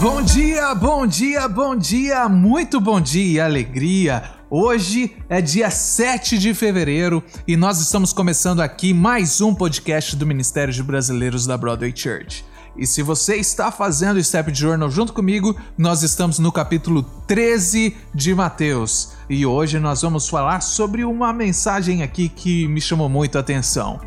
Bom dia, bom dia, bom dia, muito bom dia, alegria. Hoje é dia 7 de fevereiro e nós estamos começando aqui mais um podcast do Ministério de Brasileiros da Broadway Church. E se você está fazendo o Step Journal junto comigo, nós estamos no capítulo 13 de Mateus. E hoje nós vamos falar sobre uma mensagem aqui que me chamou muito a atenção.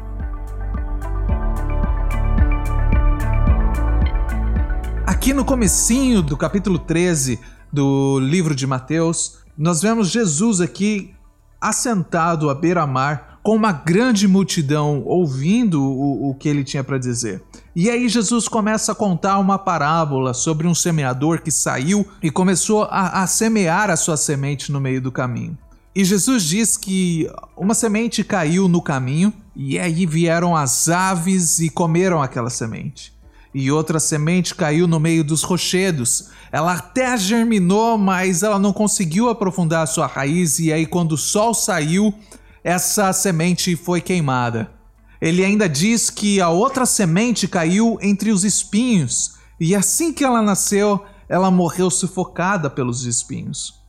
Aqui no comecinho do capítulo 13 do livro de Mateus, nós vemos Jesus aqui assentado à beira-mar com uma grande multidão ouvindo o, o que ele tinha para dizer. E aí Jesus começa a contar uma parábola sobre um semeador que saiu e começou a, a semear a sua semente no meio do caminho. E Jesus diz que uma semente caiu no caminho e aí vieram as aves e comeram aquela semente e outra semente caiu no meio dos rochedos. Ela até germinou, mas ela não conseguiu aprofundar sua raiz, e aí, quando o sol saiu, essa semente foi queimada. Ele ainda diz que a outra semente caiu entre os espinhos, e assim que ela nasceu, ela morreu sufocada pelos espinhos.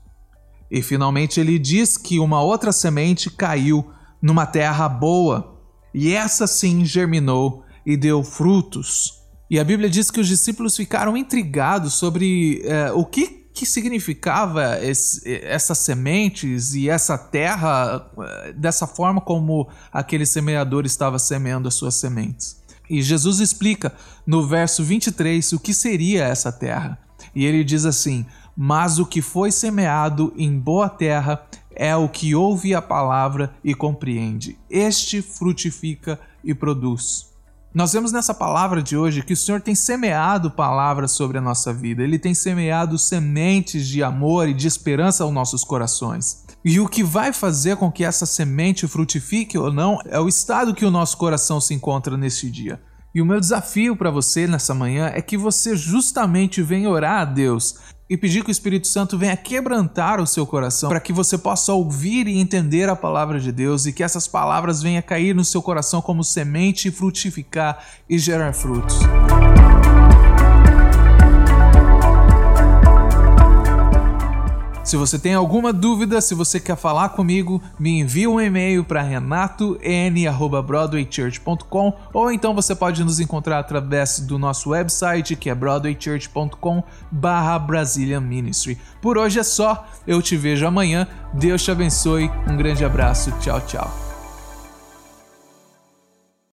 E finalmente ele diz que uma outra semente caiu numa terra boa, e essa sim germinou e deu frutos. E a Bíblia diz que os discípulos ficaram intrigados sobre é, o que, que significava esse, essas sementes e essa terra é, dessa forma como aquele semeador estava semeando as suas sementes. E Jesus explica no verso 23 o que seria essa terra. E ele diz assim: Mas o que foi semeado em boa terra é o que ouve a palavra e compreende. Este frutifica e produz. Nós vemos nessa palavra de hoje que o Senhor tem semeado palavras sobre a nossa vida, Ele tem semeado sementes de amor e de esperança aos nossos corações. E o que vai fazer com que essa semente frutifique ou não é o estado que o nosso coração se encontra neste dia. E o meu desafio para você nessa manhã é que você justamente venha orar a Deus e pedir que o Espírito Santo venha quebrantar o seu coração para que você possa ouvir e entender a palavra de Deus e que essas palavras venham cair no seu coração como semente e frutificar e gerar frutos. Se você tem alguma dúvida, se você quer falar comigo, me envie um e-mail para renaton@broadwaychurch.com ou então você pode nos encontrar através do nosso website que é broadwaychurch.com/brazilianministry. Por hoje é só. Eu te vejo amanhã. Deus te abençoe. Um grande abraço. Tchau, tchau.